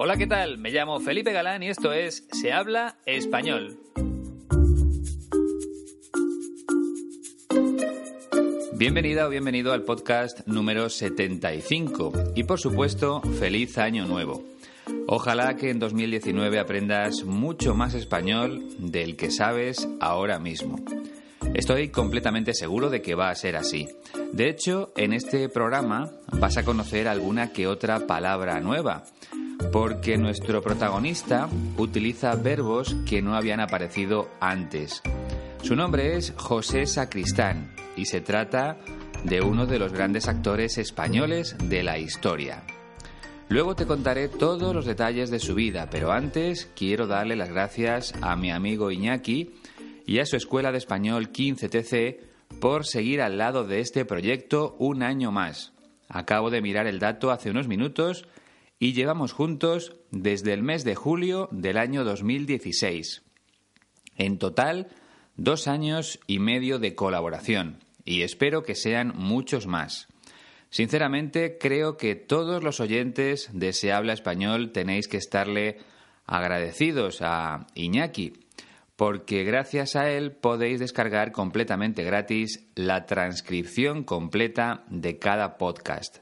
Hola, ¿qué tal? Me llamo Felipe Galán y esto es Se habla español. Bienvenida o bienvenido al podcast número 75 y por supuesto, feliz año nuevo. Ojalá que en 2019 aprendas mucho más español del que sabes ahora mismo. Estoy completamente seguro de que va a ser así. De hecho, en este programa vas a conocer alguna que otra palabra nueva, porque nuestro protagonista utiliza verbos que no habían aparecido antes. Su nombre es José Sacristán y se trata de uno de los grandes actores españoles de la historia. Luego te contaré todos los detalles de su vida, pero antes quiero darle las gracias a mi amigo Iñaki y a su escuela de español 15TC por seguir al lado de este proyecto un año más. Acabo de mirar el dato hace unos minutos y llevamos juntos desde el mes de julio del año 2016. En total, dos años y medio de colaboración y espero que sean muchos más. Sinceramente, creo que todos los oyentes de Se habla español tenéis que estarle agradecidos a Iñaki, porque gracias a él podéis descargar completamente gratis la transcripción completa de cada podcast.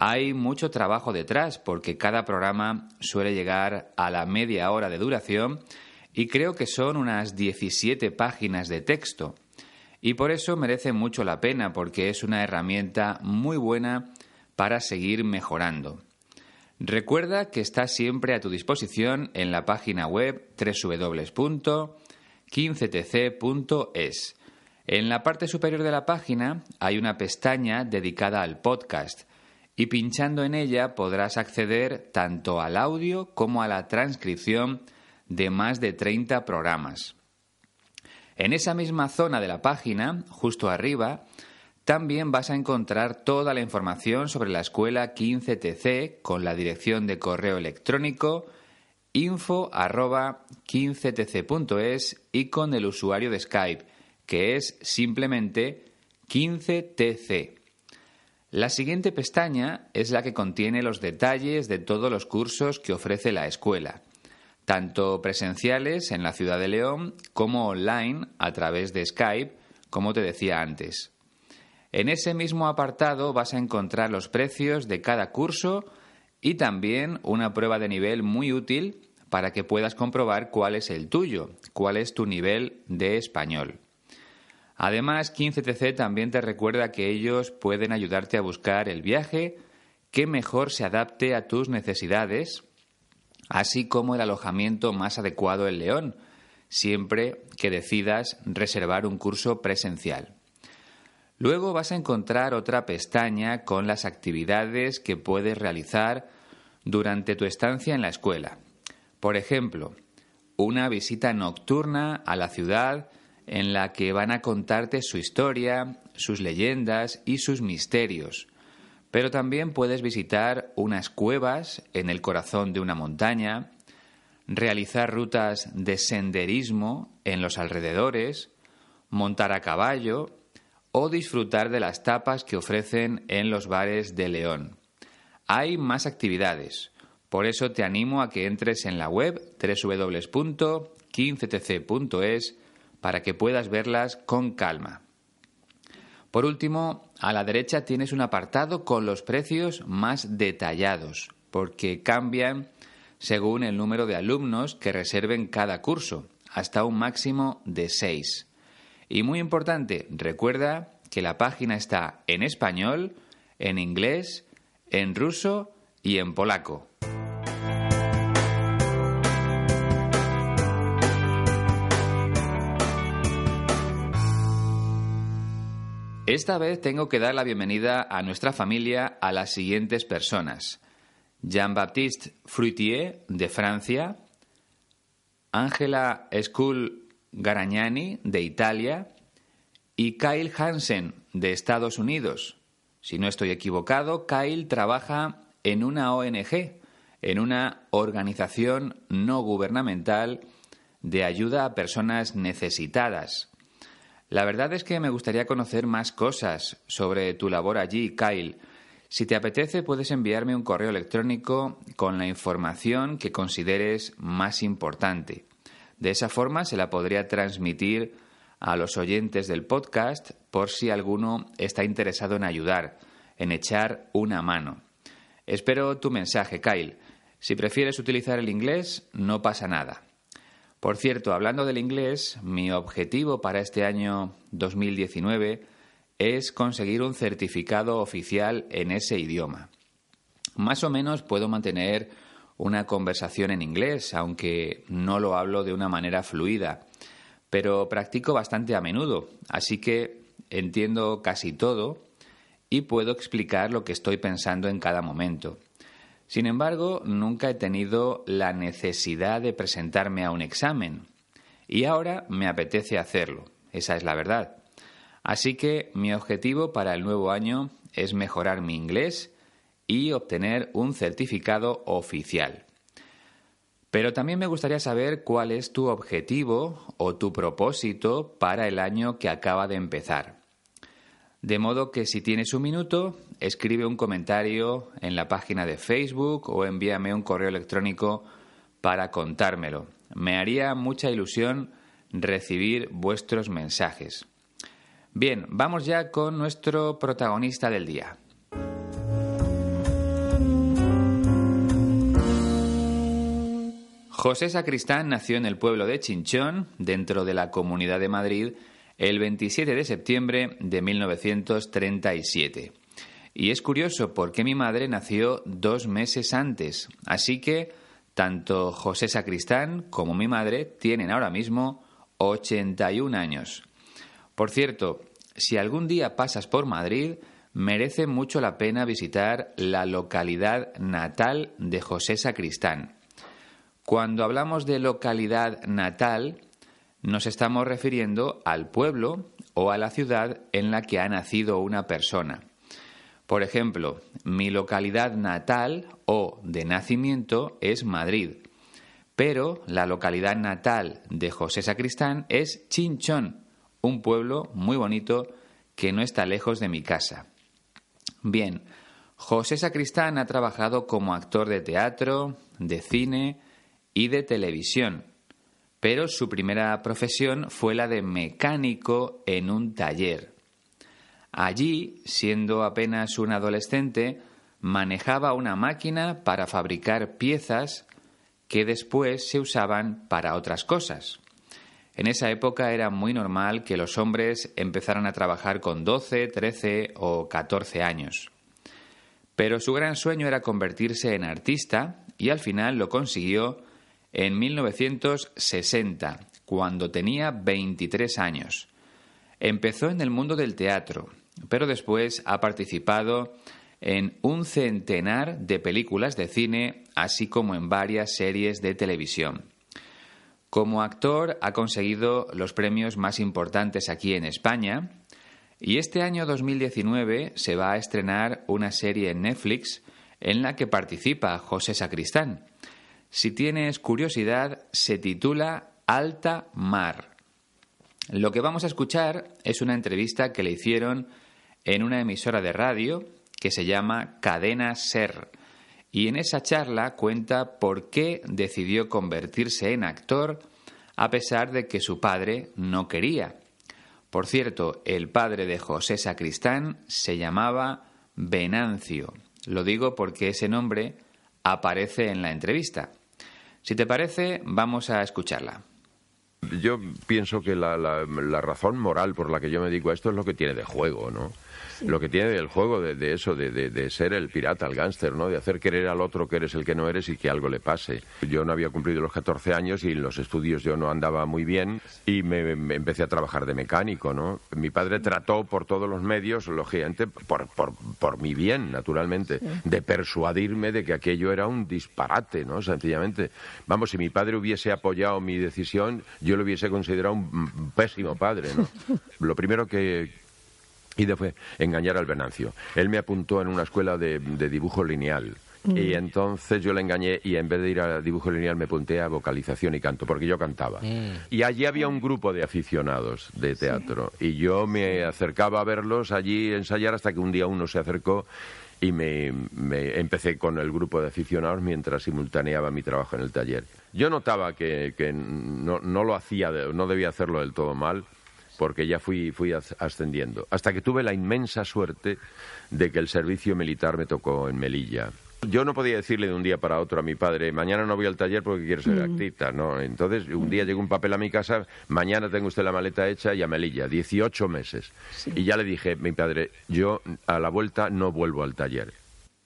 Hay mucho trabajo detrás porque cada programa suele llegar a la media hora de duración y creo que son unas 17 páginas de texto. Y por eso merece mucho la pena, porque es una herramienta muy buena para seguir mejorando. Recuerda que está siempre a tu disposición en la página web www.15tc.es. En la parte superior de la página hay una pestaña dedicada al podcast y pinchando en ella podrás acceder tanto al audio como a la transcripción de más de 30 programas. En esa misma zona de la página, justo arriba, también vas a encontrar toda la información sobre la escuela 15TC con la dirección de correo electrónico info 15tc.es y con el usuario de Skype, que es simplemente 15tc. La siguiente pestaña es la que contiene los detalles de todos los cursos que ofrece la escuela tanto presenciales en la ciudad de León como online a través de Skype, como te decía antes. En ese mismo apartado vas a encontrar los precios de cada curso y también una prueba de nivel muy útil para que puedas comprobar cuál es el tuyo, cuál es tu nivel de español. Además, 15TC también te recuerda que ellos pueden ayudarte a buscar el viaje que mejor se adapte a tus necesidades así como el alojamiento más adecuado en León, siempre que decidas reservar un curso presencial. Luego vas a encontrar otra pestaña con las actividades que puedes realizar durante tu estancia en la escuela. Por ejemplo, una visita nocturna a la ciudad en la que van a contarte su historia, sus leyendas y sus misterios, pero también puedes visitar unas cuevas en el corazón de una montaña, realizar rutas de senderismo en los alrededores, montar a caballo o disfrutar de las tapas que ofrecen en los bares de León. Hay más actividades, por eso te animo a que entres en la web www.15tc.es para que puedas verlas con calma. Por último, a la derecha tienes un apartado con los precios más detallados, porque cambian según el número de alumnos que reserven cada curso, hasta un máximo de seis. Y muy importante, recuerda que la página está en español, en inglés, en ruso y en polaco. Esta vez tengo que dar la bienvenida a nuestra familia a las siguientes personas. Jean-Baptiste Fruitier, de Francia, Angela Skull Garagnani, de Italia, y Kyle Hansen, de Estados Unidos. Si no estoy equivocado, Kyle trabaja en una ONG, en una organización no gubernamental de ayuda a personas necesitadas. La verdad es que me gustaría conocer más cosas sobre tu labor allí, Kyle. Si te apetece, puedes enviarme un correo electrónico con la información que consideres más importante. De esa forma se la podría transmitir a los oyentes del podcast por si alguno está interesado en ayudar, en echar una mano. Espero tu mensaje, Kyle. Si prefieres utilizar el inglés, no pasa nada. Por cierto, hablando del inglés, mi objetivo para este año 2019 es conseguir un certificado oficial en ese idioma. Más o menos puedo mantener una conversación en inglés, aunque no lo hablo de una manera fluida, pero practico bastante a menudo, así que entiendo casi todo y puedo explicar lo que estoy pensando en cada momento. Sin embargo, nunca he tenido la necesidad de presentarme a un examen y ahora me apetece hacerlo, esa es la verdad. Así que mi objetivo para el nuevo año es mejorar mi inglés y obtener un certificado oficial. Pero también me gustaría saber cuál es tu objetivo o tu propósito para el año que acaba de empezar. De modo que si tienes un minuto, escribe un comentario en la página de Facebook o envíame un correo electrónico para contármelo. Me haría mucha ilusión recibir vuestros mensajes. Bien, vamos ya con nuestro protagonista del día. José Sacristán nació en el pueblo de Chinchón, dentro de la Comunidad de Madrid, el 27 de septiembre de 1937. Y es curioso porque mi madre nació dos meses antes, así que tanto José Sacristán como mi madre tienen ahora mismo 81 años. Por cierto, si algún día pasas por Madrid, merece mucho la pena visitar la localidad natal de José Sacristán. Cuando hablamos de localidad natal, nos estamos refiriendo al pueblo o a la ciudad en la que ha nacido una persona. Por ejemplo, mi localidad natal o de nacimiento es Madrid, pero la localidad natal de José Sacristán es Chinchón, un pueblo muy bonito que no está lejos de mi casa. Bien, José Sacristán ha trabajado como actor de teatro, de cine y de televisión pero su primera profesión fue la de mecánico en un taller. Allí, siendo apenas un adolescente, manejaba una máquina para fabricar piezas que después se usaban para otras cosas. En esa época era muy normal que los hombres empezaran a trabajar con 12, 13 o 14 años. Pero su gran sueño era convertirse en artista y al final lo consiguió en 1960, cuando tenía 23 años. Empezó en el mundo del teatro, pero después ha participado en un centenar de películas de cine, así como en varias series de televisión. Como actor ha conseguido los premios más importantes aquí en España y este año 2019 se va a estrenar una serie en Netflix en la que participa José Sacristán. Si tienes curiosidad, se titula Alta Mar. Lo que vamos a escuchar es una entrevista que le hicieron en una emisora de radio que se llama Cadena Ser. Y en esa charla cuenta por qué decidió convertirse en actor a pesar de que su padre no quería. Por cierto, el padre de José Sacristán se llamaba Venancio. Lo digo porque ese nombre aparece en la entrevista. Si te parece, vamos a escucharla. Yo pienso que la, razón moral por la que yo me dedico a esto es lo que tiene de juego, ¿no? Lo que tiene el juego de, eso, de, de, ser el pirata, el gángster, ¿no? De hacer querer al otro que eres el que no eres y que algo le pase. Yo no había cumplido los 14 años y en los estudios yo no andaba muy bien y me, empecé a trabajar de mecánico, ¿no? Mi padre trató por todos los medios, lógicamente, por, por, por mi bien, naturalmente, de persuadirme de que aquello era un disparate, ¿no? Sencillamente. Vamos, si mi padre hubiese apoyado mi decisión, yo lo hubiese considerado un pésimo padre, ¿no? Lo primero que, hice fue engañar al Venancio. Él me apuntó en una escuela de, dibujo lineal. Mm. Y entonces yo le engañé y en vez de ir a dibujo lineal me apunté a vocalización y canto, porque yo cantaba. Mm. Y allí había un grupo de aficionados de teatro. Y yo me acercaba a verlos allí ensayar hasta que un día uno se acercó y me, empecé con el grupo de aficionados mientras simultaneaba mi trabajo en el taller. Yo notaba que, no, no, lo hacía, no debía hacerlo del todo mal, porque ya fui, fui ascendiendo. Hasta que tuve la inmensa suerte de que el servicio militar me tocó en Melilla. Yo no podía decirle de un día para otro a mi padre, mañana no voy al taller porque quiero ser mm. actita, ¿no? Entonces, un día llegó un papel a mi casa, mañana tengo usted la maleta hecha y a Melilla, 18 meses. Y ya le dije, mi padre, yo a la vuelta no vuelvo al taller.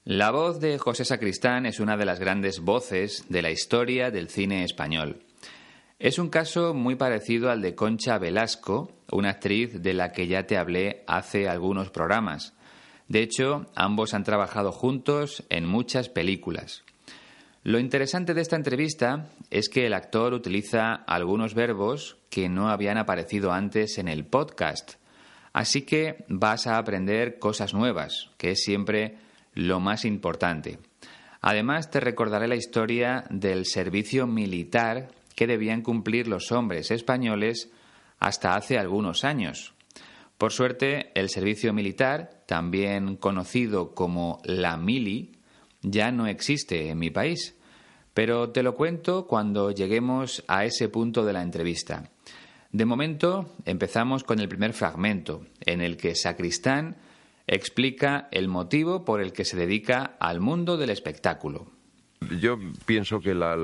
La voz de José Sacristán es una de las grandes voces de la historia del cine español. Es un caso muy parecido al de Concha Velasco, una actriz de la que ya te hablé hace algunos programas. De hecho, ambos han trabajado juntos en muchas películas. Lo interesante de esta entrevista es que el actor utiliza algunos verbos que no habían aparecido antes en el podcast. Así que vas a aprender cosas nuevas, que es siempre lo más importante. Además, te recordaré la historia del servicio militar que debían cumplir los hombres españoles hasta hace algunos años. Por suerte, el servicio militar, también conocido como la mili, ya no existe en mi país, pero te lo cuento cuando lleguemos a ese punto de la entrevista. De momento, empezamos con el primer fragmento, en el que Sacristán explica el motivo por el que se dedica al mundo del espectáculo. Yo pienso que la,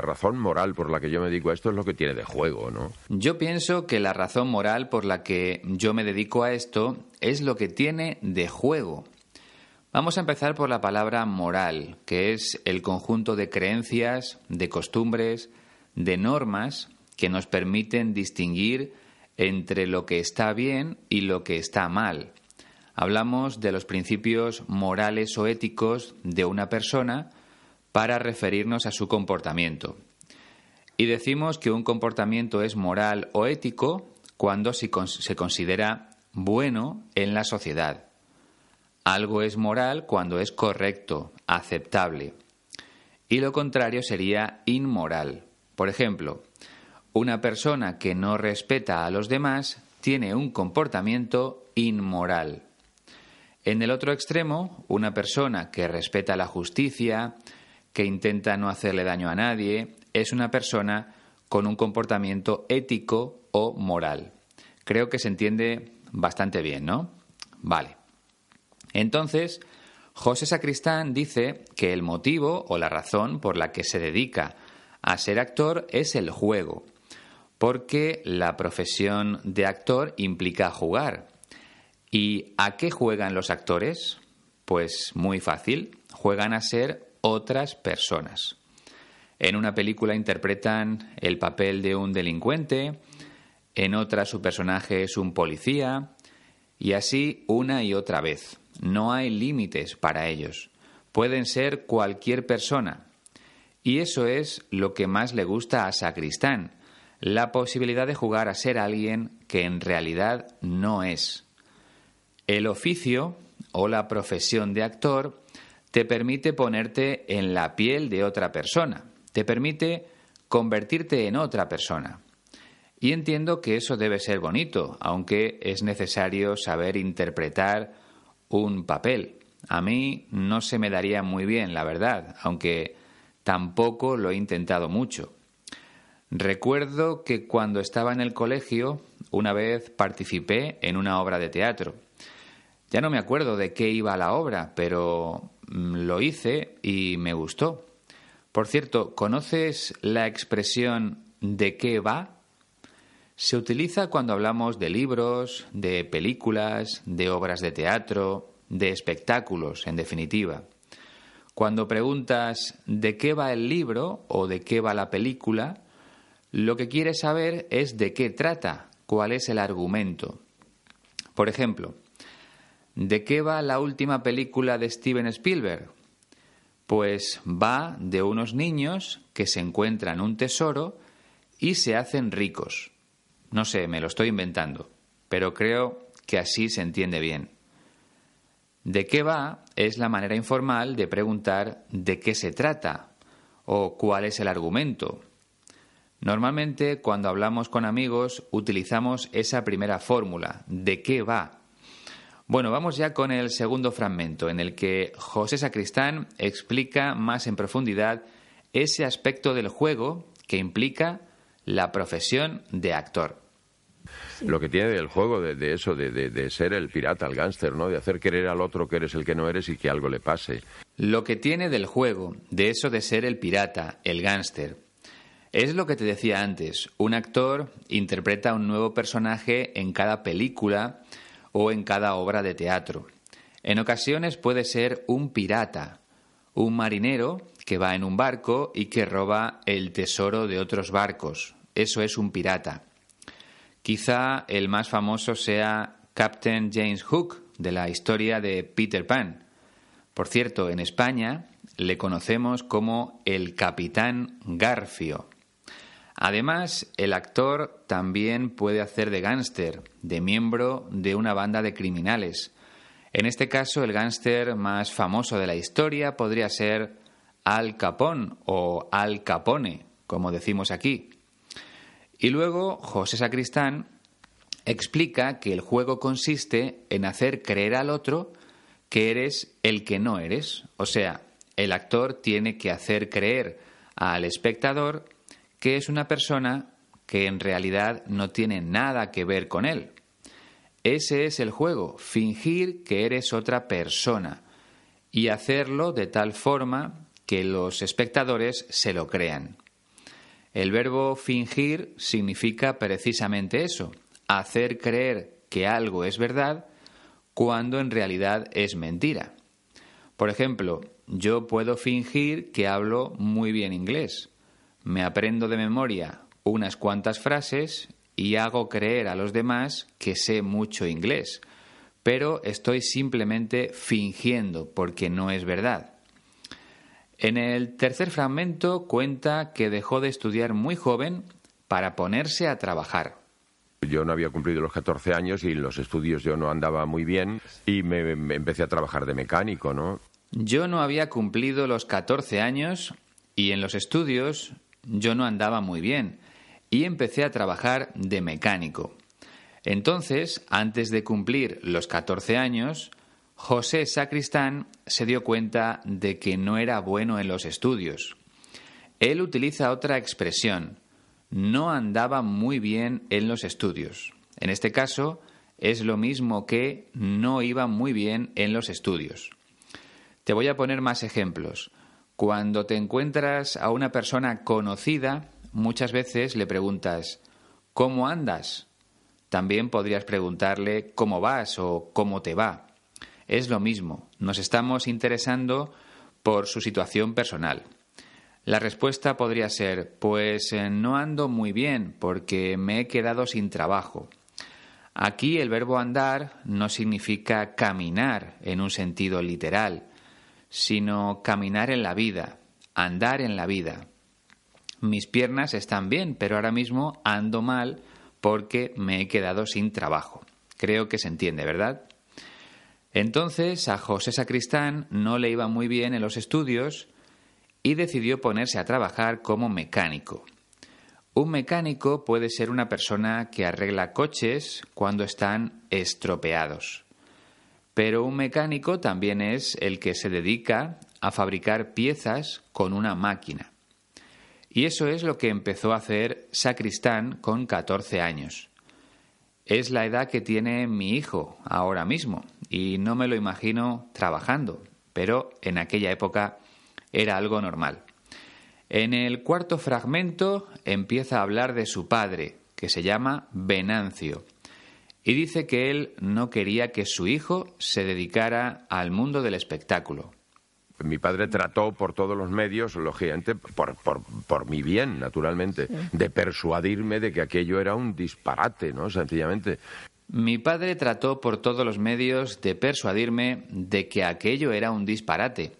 razón moral por la que yo me dedico a esto es lo que tiene de juego, ¿no? Yo pienso que la razón moral por la que yo me dedico a esto es lo que tiene de juego. Vamos a empezar por la palabra moral, que es el conjunto de creencias, de costumbres, de normas que nos permiten distinguir entre lo que está bien y lo que está mal. Hablamos de los principios morales o éticos de una persona para referirnos a su comportamiento. Y decimos que un comportamiento es moral o ético cuando se considera bueno en la sociedad. Algo es moral cuando es correcto, aceptable. Y lo contrario sería inmoral. Por ejemplo, una persona que no respeta a los demás tiene un comportamiento inmoral. En el otro extremo, una persona que respeta la justicia, que intenta no hacerle daño a nadie, es una persona con un comportamiento ético o moral. Creo que se entiende bastante bien, ¿no? Vale. Entonces, José Sacristán dice que el motivo o la razón por la que se dedica a ser actor es el juego, porque la profesión de actor implica jugar. ¿Y a qué juegan los actores? Pues muy fácil, juegan a ser otras personas. En una película interpretan el papel de un delincuente, en otra su personaje es un policía, y así una y otra vez. No hay límites para ellos. Pueden ser cualquier persona. Y eso es lo que más le gusta a Sacristán, la posibilidad de jugar a ser alguien que en realidad no es. El oficio o la profesión de actor te permite ponerte en la piel de otra persona, te permite convertirte en otra persona. Y entiendo que eso debe ser bonito, aunque es necesario saber interpretar un papel. A mí no se me daría muy bien, la verdad, aunque tampoco lo he intentado mucho. Recuerdo que cuando estaba en el colegio, una vez participé en una obra de teatro. Ya no me acuerdo de qué iba la obra, pero Mm, lo hice y me gustó. Por cierto, ¿conoces la expresión de qué va? Se utiliza cuando hablamos de libros, de películas, de obras de teatro, de espectáculos, en definitiva. Cuando preguntas de qué va el libro o de qué va la película, lo que quieres saber es de qué trata, cuál es el argumento. Por ejemplo, ¿de qué va la última película de Steven Spielberg? Pues va de unos niños que se encuentran un tesoro y se hacen ricos. No sé, me lo estoy inventando, pero creo que así se entiende bien. ¿De qué va? es la manera informal de preguntar de qué se trata o cuál es el argumento. Normalmente cuando hablamos con amigos utilizamos esa primera fórmula, ¿de qué va? Bueno, vamos ya con el segundo fragmento, en el que José Sacristán explica más en profundidad ese aspecto del juego que implica la profesión de actor. Lo que tiene del juego, de, eso, de, de, ser el pirata, el gángster, ¿no? De hacer creer al otro que eres el que no eres y que algo le pase. Lo que tiene del juego, de eso de ser el pirata, el gángster. Es lo que te decía antes, un actor interpreta un nuevo personaje en cada película o en cada obra de teatro. En ocasiones puede ser un pirata, un marinero que va en un barco y que roba el tesoro de otros barcos. Eso es un pirata. Quizá el más famoso sea Captain James Hook, de la historia de Peter Pan. Por cierto, en España le conocemos como el Capitán Garfio. Además, el actor también puede hacer de gángster, de miembro de una banda de criminales. En este caso, el gángster más famoso de la historia podría ser Al Capone o Al Capone, como decimos aquí. Y luego José Sacristán explica que el juego consiste en hacer creer al otro que eres el que no eres. O sea, el actor tiene que hacer creer al espectador que es una persona que en realidad no tiene nada que ver con él. Ese es el juego, fingir que eres otra persona y hacerlo de tal forma que los espectadores se lo crean. El verbo fingir significa precisamente eso, hacer creer que algo es verdad cuando en realidad es mentira. Por ejemplo, yo puedo fingir que hablo muy bien inglés. Me aprendo de memoria unas cuantas frases y hago creer a los demás que sé mucho inglés, pero estoy simplemente fingiendo porque no es verdad. En el tercer fragmento cuenta que dejó de estudiar muy joven para ponerse a trabajar. Yo no había cumplido los 14 años y en los estudios yo no andaba muy bien y me, empecé a trabajar de mecánico, ¿no? Yo no había cumplido los 14 años y en los estudios yo no andaba muy bien y empecé a trabajar de mecánico. Entonces, antes de cumplir los 14 años, José Sacristán se dio cuenta de que no era bueno en los estudios. Él utiliza otra expresión, no andaba muy bien en los estudios. En este caso, es lo mismo que no iba muy bien en los estudios. Te voy a poner más ejemplos. Cuando te encuentras a una persona conocida, muchas veces le preguntas ¿Cómo andas? También podrías preguntarle ¿Cómo vas? o ¿Cómo te va? Es lo mismo, nos estamos interesando por su situación personal. La respuesta podría ser, pues eh, no ando muy bien porque me he quedado sin trabajo. Aquí el verbo andar no significa caminar en un sentido literal, sino caminar en la vida, andar en la vida. Mis piernas están bien, pero ahora mismo ando mal porque me he quedado sin trabajo. Creo que se entiende, ¿verdad? Entonces a José Sacristán no le iba muy bien en los estudios y decidió ponerse a trabajar como mecánico. Un mecánico puede ser una persona que arregla coches cuando están estropeados. Pero un mecánico también es el que se dedica a fabricar piezas con una máquina. Y eso es lo que empezó a hacer Sacristán con 14 años. Es la edad que tiene mi hijo ahora mismo y no me lo imagino trabajando, pero en aquella época era algo normal. En el cuarto fragmento empieza a hablar de su padre, que se llama Venancio, y dice que él no quería que su hijo se dedicara al mundo del espectáculo. Mi padre trató por todos los medios, lógicamente, por, por, por mi bien, naturalmente, de persuadirme de que aquello era un disparate, ¿no? Sencillamente. Mi padre trató por todos los medios de persuadirme de que aquello era un disparate.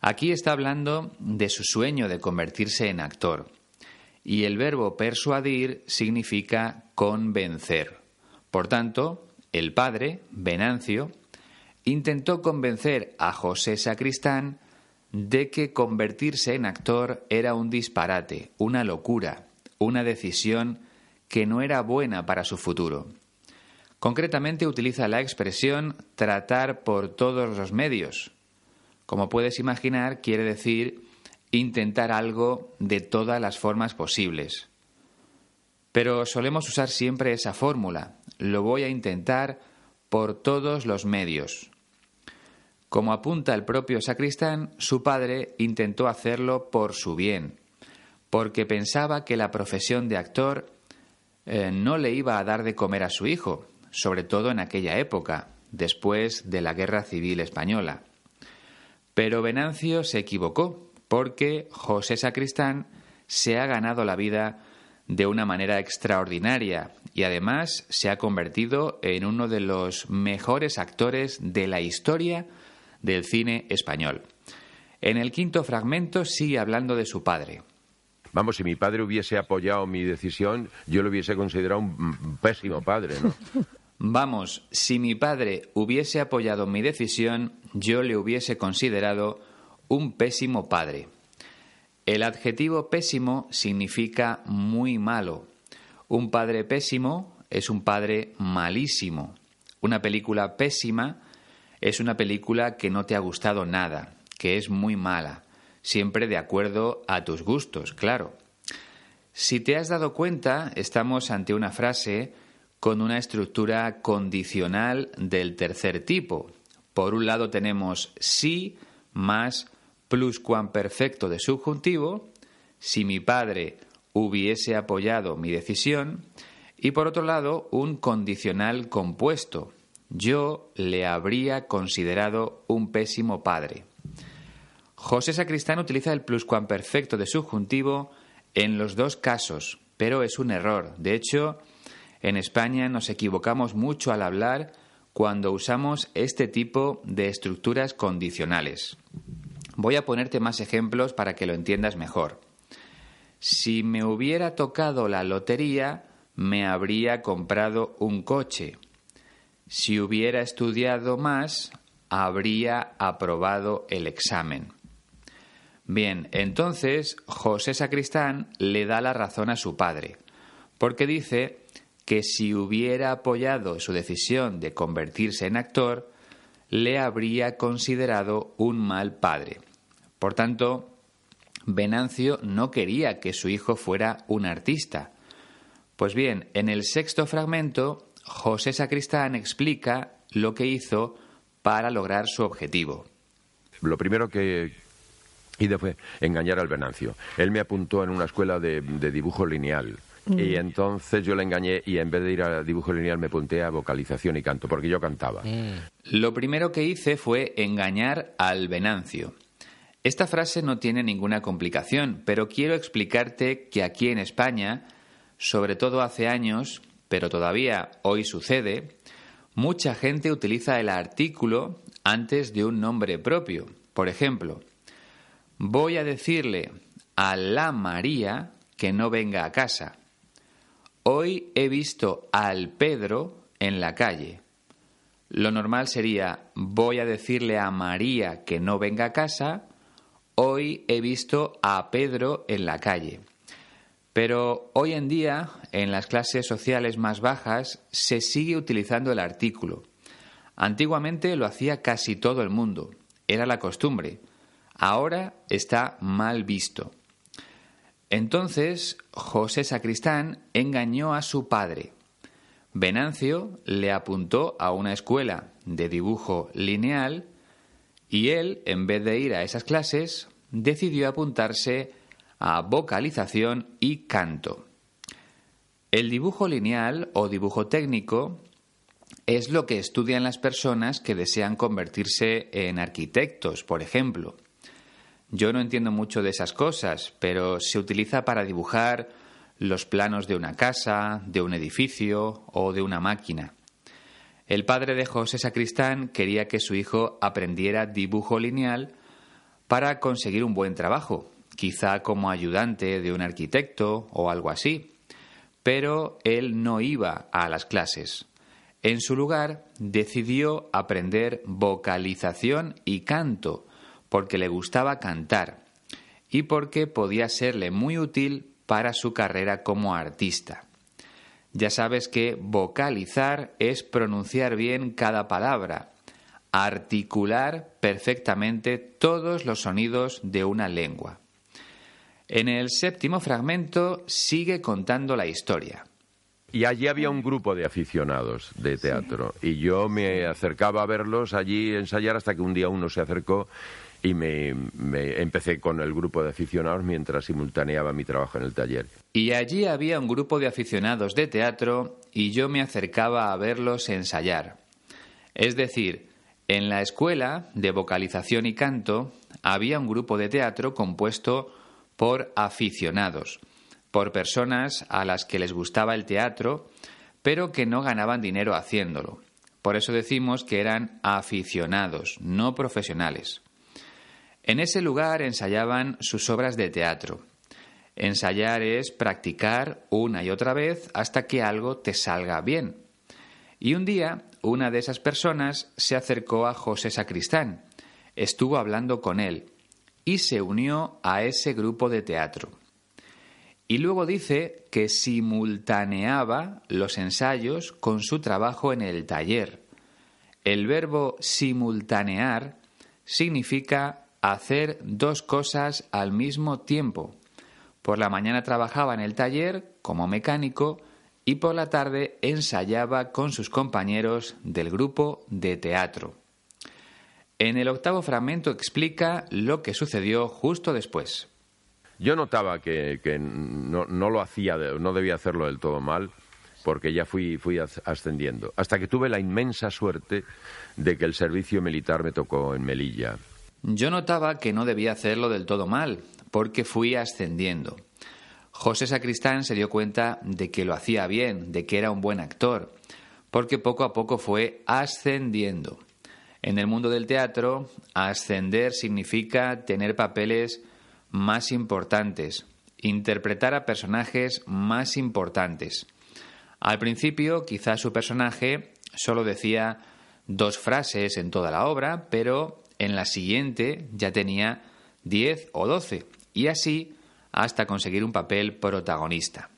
Aquí está hablando de su sueño de convertirse en actor. Y el verbo persuadir significa convencer. Por tanto, el padre, Venancio, intentó convencer a José Sacristán de que convertirse en actor era un disparate, una locura, una decisión que no era buena para su futuro. Concretamente utiliza la expresión tratar por todos los medios. Como puedes imaginar, quiere decir intentar algo de todas las formas posibles. Pero solemos usar siempre esa fórmula. Lo voy a intentar por todos los medios. Como apunta el propio sacristán, su padre intentó hacerlo por su bien, porque pensaba que la profesión de actor eh, no le iba a dar de comer a su hijo, sobre todo en aquella época, después de la Guerra Civil Española. Pero Venancio se equivocó, porque José Sacristán se ha ganado la vida de una manera extraordinaria y además se ha convertido en uno de los mejores actores de la historia del cine español. En el quinto fragmento sigue hablando de su padre. Vamos, si mi padre hubiese apoyado mi decisión, yo lo hubiese considerado un pésimo padre, ¿no? Vamos, si mi padre hubiese apoyado mi decisión, yo le hubiese considerado un pésimo padre. El adjetivo pésimo significa muy malo. Un padre pésimo es un padre malísimo. Una película pésima es una película que no te ha gustado nada, que es muy mala, siempre de acuerdo a tus gustos, claro. Si te has dado cuenta, estamos ante una frase con una estructura condicional del tercer tipo. Por un lado tenemos sí más pluscuamperfecto de subjuntivo, si mi padre hubiese apoyado mi decisión, y por otro lado un condicional compuesto, yo le habría considerado un pésimo padre. José Sacristán utiliza el pluscuamperfecto de subjuntivo en los dos casos, pero es un error. De hecho, en España nos equivocamos mucho al hablar cuando usamos este tipo de estructuras condicionales. Voy a ponerte más ejemplos para que lo entiendas mejor. Si me hubiera tocado la lotería, me habría comprado un coche. Si hubiera estudiado más, habría aprobado el examen. Bien, entonces José Sacristán le da la razón a su padre, porque dice que si hubiera apoyado su decisión de convertirse en actor, le habría considerado un mal padre. Por tanto, Venancio no quería que su hijo fuera un artista. Pues bien, en el sexto fragmento José Sacristán explica lo que hizo para lograr su objetivo. Lo primero que hice fue engañar al Venancio. Él me apuntó en una escuela de, dibujo lineal. Mm. Y entonces yo le engañé y en vez de ir a dibujo lineal me apunté a vocalización y canto, porque yo cantaba. Mm. Lo primero que hice fue engañar al Venancio. Esta frase no tiene ninguna complicación, pero quiero explicarte que aquí en España, sobre todo hace años, pero todavía hoy sucede, mucha gente utiliza el artículo antes de un nombre propio. Por ejemplo, voy a decirle a la María que no venga a casa. Hoy he visto al Pedro en la calle. Lo normal sería voy a decirle a María que no venga a casa. Hoy he visto a Pedro en la calle. Pero hoy en día, en las clases sociales más bajas, se sigue utilizando el artículo. Antiguamente lo hacía casi todo el mundo, era la costumbre. Ahora está mal visto. Entonces José Sacristán engañó a su padre. Venancio le apuntó a una escuela de dibujo lineal y él, en vez de ir a esas clases, decidió apuntarse a vocalización y canto. El dibujo lineal o dibujo técnico es lo que estudian las personas que desean convertirse en arquitectos, por ejemplo. Yo no entiendo mucho de esas cosas, pero se utiliza para dibujar los planos de una casa, de un edificio o de una máquina. El padre de José Sacristán quería que su hijo aprendiera dibujo lineal para conseguir un buen trabajo, quizá como ayudante de un arquitecto o algo así. Pero él no iba a las clases. En su lugar, decidió aprender vocalización y canto, porque le gustaba cantar y porque podía serle muy útil para su carrera como artista. Ya sabes que vocalizar es pronunciar bien cada palabra, articular perfectamente todos los sonidos de una lengua. En el séptimo fragmento sigue contando la historia. Y allí había un grupo de aficionados de teatro y yo me acercaba a verlos allí ensayar hasta que un día uno se acercó y me, empecé con el grupo de aficionados mientras simultaneaba mi trabajo en el taller. Y allí había un grupo de aficionados de teatro y yo me acercaba a verlos ensayar. Es decir, en la escuela de vocalización y canto había un grupo de teatro compuesto por aficionados, por personas a las que les gustaba el teatro, pero que no ganaban dinero haciéndolo. Por eso decimos que eran aficionados, no profesionales. En ese lugar ensayaban sus obras de teatro. Ensayar es practicar una y otra vez hasta que algo te salga bien. Y un día, una de esas personas se acercó a José Sacristán, estuvo hablando con él y se unió a ese grupo de teatro. Y luego dice que simultaneaba los ensayos con su trabajo en el taller. El verbo simultanear significa hacer dos cosas al mismo tiempo. Por la mañana trabajaba en el taller como mecánico y por la tarde ensayaba con sus compañeros del grupo de teatro. En el octavo fragmento explica lo que sucedió justo después. Yo notaba que, no, lo hacía, no debía hacerlo del todo mal, porque ya fui, fui ascendiendo, hasta que tuve la inmensa suerte de que el servicio militar me tocó en Melilla. Yo notaba que no debía hacerlo del todo mal, porque fui ascendiendo. José Sacristán se dio cuenta de que lo hacía bien, de que era un buen actor, porque poco a poco fue ascendiendo. En el mundo del teatro, ascender significa tener papeles más importantes, interpretar a personajes más importantes. Al principio, quizás su personaje solo decía dos frases en toda la obra, pero en la siguiente ya tenía 10 o 12, y así hasta conseguir un papel protagonista.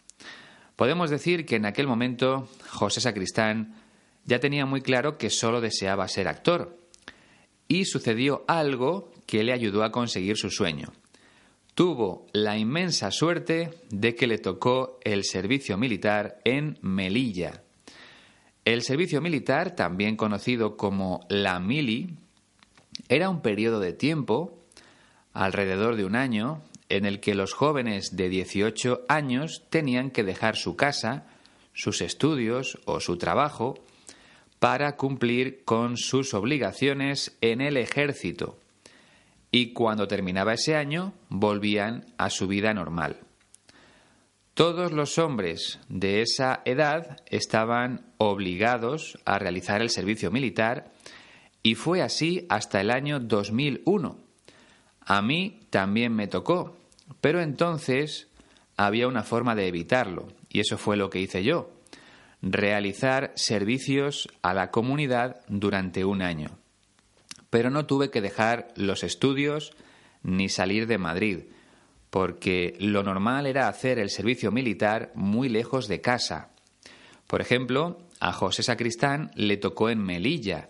Podemos decir que en aquel momento José Sacristán ya tenía muy claro que solo deseaba ser actor, y sucedió algo que le ayudó a conseguir su sueño. Tuvo la inmensa suerte de que le tocó el servicio militar en Melilla. El servicio militar, también conocido como la mili, era un periodo de tiempo, alrededor de un año, en el que los jóvenes de 18 años tenían que dejar su casa, sus estudios o su trabajo para cumplir con sus obligaciones en el ejército. Y cuando terminaba ese año, volvían a su vida normal. Todos los hombres de esa edad estaban obligados a realizar el servicio militar y fue así hasta el año 2001. A mí también me tocó, pero entonces había una forma de evitarlo, y eso fue lo que hice yo, realizar servicios a la comunidad durante un año. Pero no tuve que dejar los estudios ni salir de Madrid, porque lo normal era hacer el servicio militar muy lejos de casa. Por ejemplo, a José Sacristán le tocó en Melilla,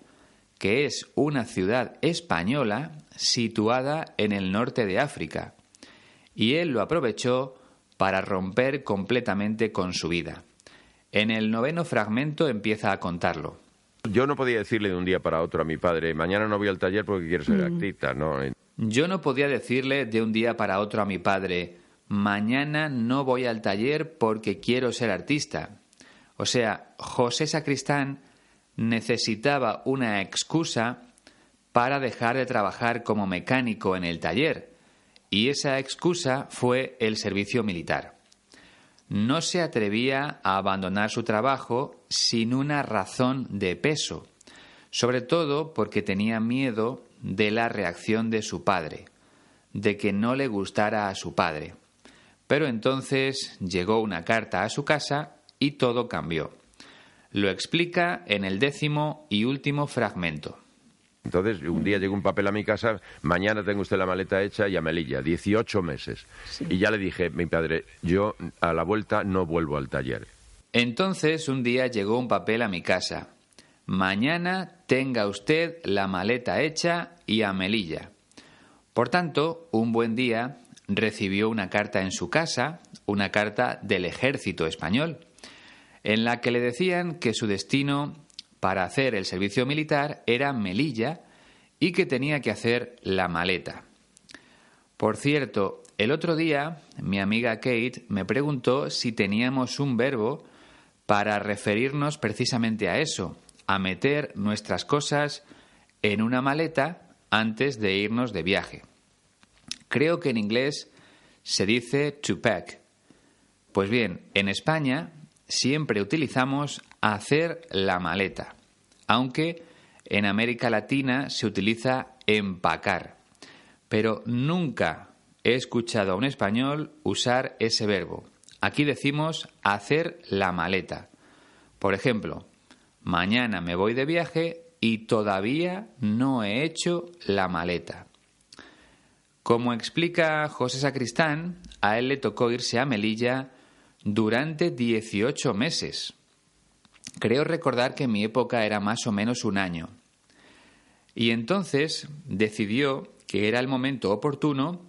que es una ciudad española situada en el norte de África, y él lo aprovechó para romper completamente con su vida. En el noveno fragmento empieza a contarlo. Yo no podía decirle de un día para otro a mi padre, mañana no voy al taller porque quiero ser mm. artista, ¿no? Yo no podía decirle de un día para otro a mi padre, mañana no voy al taller porque quiero ser artista. O sea, José Sacristán necesitaba una excusa para dejar de trabajar como mecánico en el taller, y esa excusa fue el servicio militar. No se atrevía a abandonar su trabajo sin una razón de peso, sobre todo porque tenía miedo de la reacción de su padre, de que no le gustara a su padre. Pero entonces llegó una carta a su casa y todo cambió. Lo explica en el décimo y último fragmento. Entonces, un día llegó un papel a mi casa, mañana tengo usted la maleta hecha y a Melilla, 18 meses. Y ya le dije, mi padre, yo a la vuelta no vuelvo al taller. Entonces, un día llegó un papel a mi casa. Mañana tenga usted la maleta hecha y a Melilla. Por tanto, un buen día recibió una carta en su casa, una carta del ejército español, en la que le decían que su destino para hacer el servicio militar era Melilla y que tenía que hacer la maleta. Por cierto, el otro día mi amiga Kate me preguntó si teníamos un verbo para referirnos precisamente a eso, a meter nuestras cosas en una maleta antes de irnos de viaje. Creo que en inglés se dice to pack. Pues bien, en España siempre utilizamos hacer la maleta, aunque en América Latina se utiliza empacar. Pero nunca he escuchado a un español usar ese verbo. Aquí decimos hacer la maleta. Por ejemplo, mañana me voy de viaje y todavía no he hecho la maleta. Como explica José Sacristán, a él le tocó irse a Melilla durante 18 meses. Creo recordar que mi época era más o menos un año. Y entonces decidió que era el momento oportuno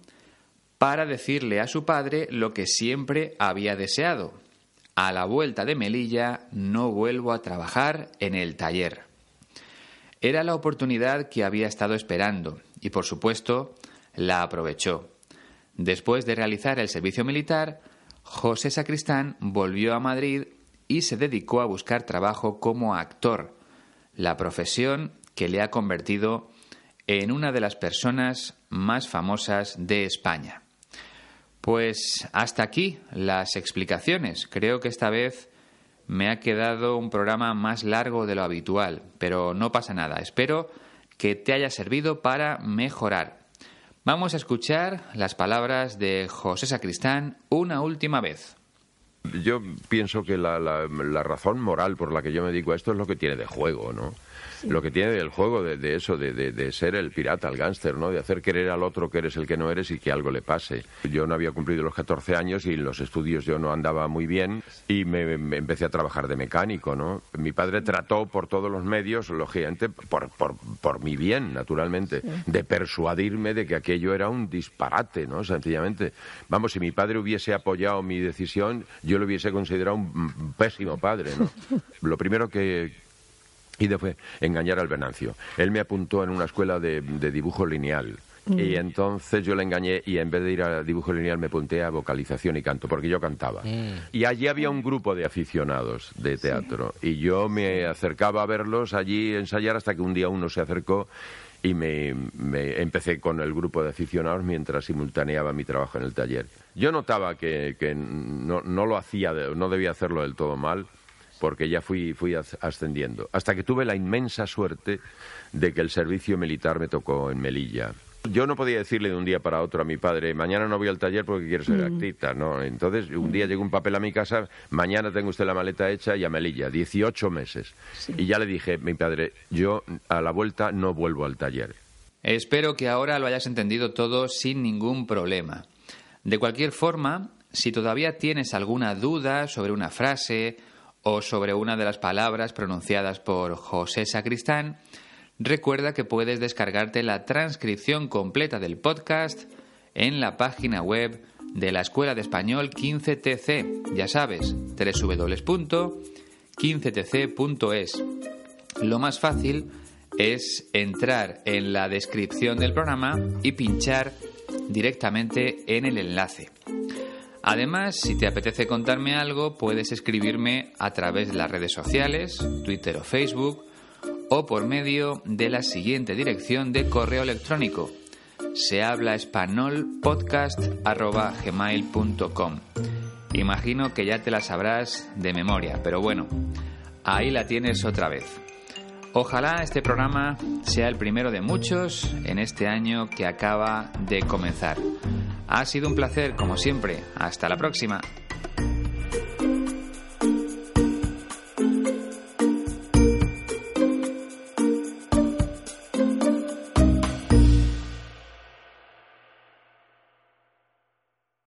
para decirle a su padre lo que siempre había deseado. A la vuelta de Melilla no vuelvo a trabajar en el taller. Era la oportunidad que había estado esperando y, por supuesto, la aprovechó. Después de realizar el servicio militar, José Sacristán volvió a Madrid y se dedicó a buscar trabajo como actor, la profesión que le ha convertido en una de las personas más famosas de España. Pues hasta aquí las explicaciones. Creo que esta vez me ha quedado un programa más largo de lo habitual, pero no pasa nada. Espero que te haya servido para mejorar. Vamos a escuchar las palabras de José Sacristán una última vez. Yo pienso que la, la, razón moral por la que yo me dedico a esto es lo que tiene de juego, ¿no? Lo que tiene el juego de, eso, de, ser el pirata, el gángster, ¿no? De hacer querer al otro que eres el que no eres y que algo le pase. Yo no había cumplido los 14 años y en los estudios yo no andaba muy bien y me, empecé a trabajar de mecánico, ¿no? Mi padre trató por todos los medios, lógicamente, por, por, por mi bien, naturalmente, de persuadirme de que aquello era un disparate, ¿no? Sencillamente. Vamos, si mi padre hubiese apoyado mi decisión, yo lo hubiese considerado un pésimo padre, ¿no? Lo primero que, y fue engañar al Venancio. Él me apuntó en una escuela de, dibujo lineal. Mm. Y entonces yo le engañé y en vez de ir a dibujo lineal me apunté a vocalización y canto, porque yo cantaba. Mm. Y allí había un grupo de aficionados de teatro. Y yo me acercaba a verlos allí ensayar hasta que un día uno se acercó y me, empecé con el grupo de aficionados mientras simultaneaba mi trabajo en el taller. Yo notaba que, no, no, lo hacía, no debía hacerlo del todo mal porque ya fui, fui ascendiendo. Hasta que tuve la inmensa suerte de que el servicio militar me tocó en Melilla. Yo no podía decirle de un día para otro a mi padre, mañana no voy al taller porque quiero ser mm. actita, ¿no? Entonces, un día llegó un papel a mi casa, mañana tengo usted la maleta hecha y a Melilla, 18 meses. Y ya le dije, mi padre, yo a la vuelta no vuelvo al taller. Espero que ahora lo hayas entendido todo sin ningún problema. De cualquier forma, si todavía tienes alguna duda sobre una frase o sobre una de las palabras pronunciadas por José Sacristán, recuerda que puedes descargarte la transcripción completa del podcast en la página web de la Escuela de Español 15TC. Ya sabes, www.15tc.es. Lo más fácil es entrar en la descripción del programa y pinchar directamente en el enlace. Además, si te apetece contarme algo, puedes escribirme a través de las redes sociales, Twitter o Facebook, o por medio de la siguiente dirección de correo electrónico se habla podcast@gmail.com. Imagino que ya te la sabrás de memoria, pero bueno, ahí la tienes otra vez. Ojalá este programa sea el primero de muchos en este año que acaba de comenzar. Ha sido un placer, como siempre. Hasta la próxima.